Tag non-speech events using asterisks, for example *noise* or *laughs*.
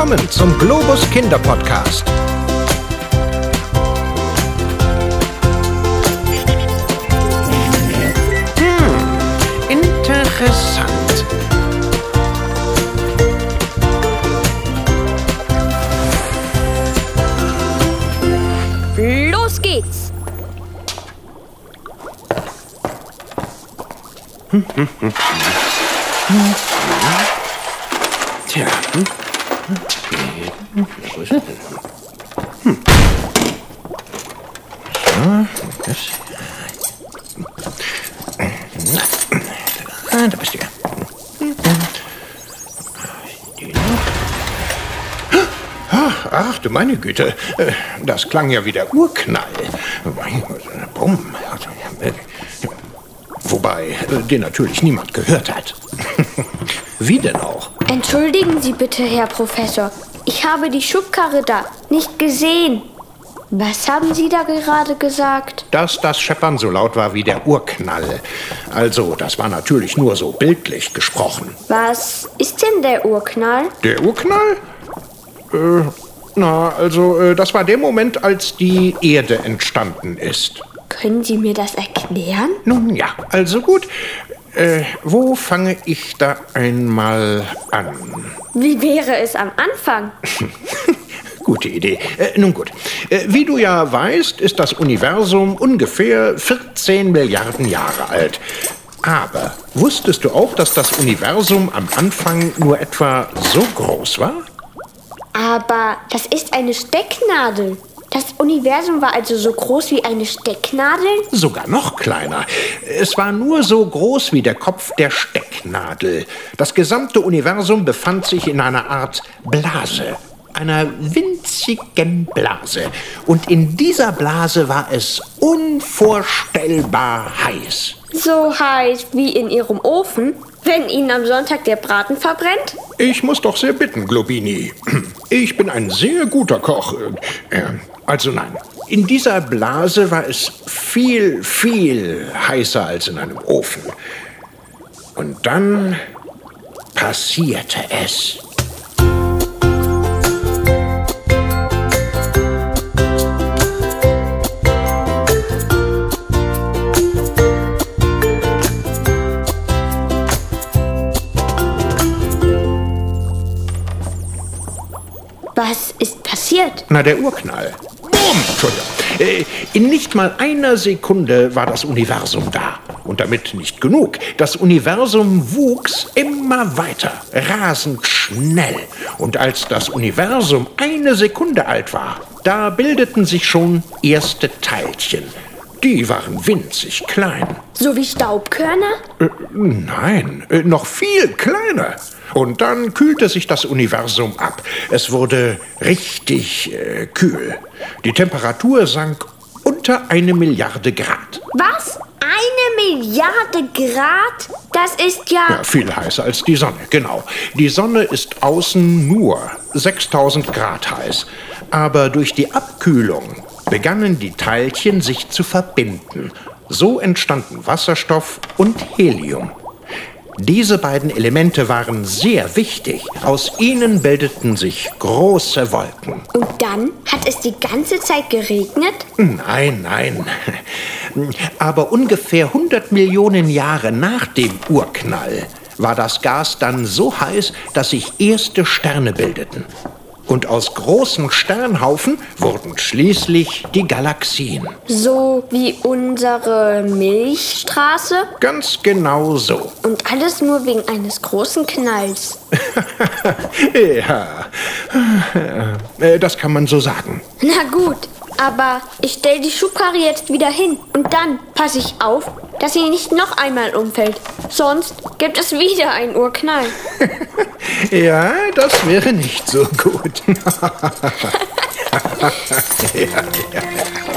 Willkommen zum Globus Kinderpodcast. Hm, interessant. Los geht's! Tja. Hm? Du. Ach, du meine Güte. Äh, Das klang ja wie der Urknall. Wobei, äh, den natürlich niemand gehört hat. *laughs* Wie denn auch? Entschuldigen Sie bitte, Herr Professor. Ich habe die Schubkarre da nicht gesehen. Was haben Sie da gerade gesagt? Dass das Scheppern so laut war wie der Urknall. Also, das war natürlich nur so bildlich gesprochen. Was ist denn der Urknall? Der Urknall? Äh, na, also, äh, das war der Moment, als die Erde entstanden ist. Können Sie mir das erklären? Nun ja, also gut. Äh, wo fange ich da einmal an? Wie wäre es am Anfang? *laughs* Gute Idee. Äh, nun gut. Äh, wie du ja weißt, ist das Universum ungefähr 14 Milliarden Jahre alt. Aber wusstest du auch, dass das Universum am Anfang nur etwa so groß war? Aber das ist eine Stecknadel. Das Universum war also so groß wie eine Stecknadel? Sogar noch kleiner. Es war nur so groß wie der Kopf der Stecknadel. Das gesamte Universum befand sich in einer Art Blase. Einer winzigen Blase. Und in dieser Blase war es unvorstellbar heiß. So heiß wie in Ihrem Ofen, wenn Ihnen am Sonntag der Braten verbrennt? Ich muss doch sehr bitten, Globini. Ich bin ein sehr guter Koch. Äh, Also nein, in dieser Blase war es viel, viel heißer als in einem Ofen. Und dann passierte es. Was ist passiert? Na, der Urknall. Bumm! Entschuldigung. Äh, In nicht mal einer Sekunde war das Universum da. Und damit nicht genug. Das Universum wuchs immer weiter, rasend schnell. Und als das Universum eine Sekunde alt war, da bildeten sich schon erste Teilchen. Die waren winzig klein. So wie Staubkörner? Äh, nein, äh, noch viel kleiner. Und dann kühlte sich das Universum ab. Es wurde richtig äh, kühl. Die Temperatur sank unter eine Milliarde Grad. Was? Eine Milliarde Grad? Das ist ja... Ja, viel heißer als die Sonne, genau. Die Sonne ist außen nur 6000 Grad heiß. Aber durch die Abkühlung begannen die Teilchen sich zu verbinden. So entstanden Wasserstoff und Helium. Diese beiden Elemente waren sehr wichtig. Aus ihnen bildeten sich große Wolken. Und dann hat es die ganze Zeit geregnet? Nein, nein. Aber ungefähr 100 Millionen Jahre nach dem Urknall war das Gas dann so heiß, dass sich erste Sterne bildeten. Und aus großen Sternhaufen wurden schließlich die Galaxien. So wie unsere Milchstraße? Ganz genau so. Und alles nur wegen eines großen Knalls. *laughs* ja, Äh, das kann man so sagen. Na gut, aber ich stelle die Schubkarre jetzt wieder hin. Und dann passe ich auf, dass sie nicht noch einmal umfällt. Sonst gibt es wieder einen Urknall. *laughs* Ja, das wäre nicht so gut. *laughs* ja, ja.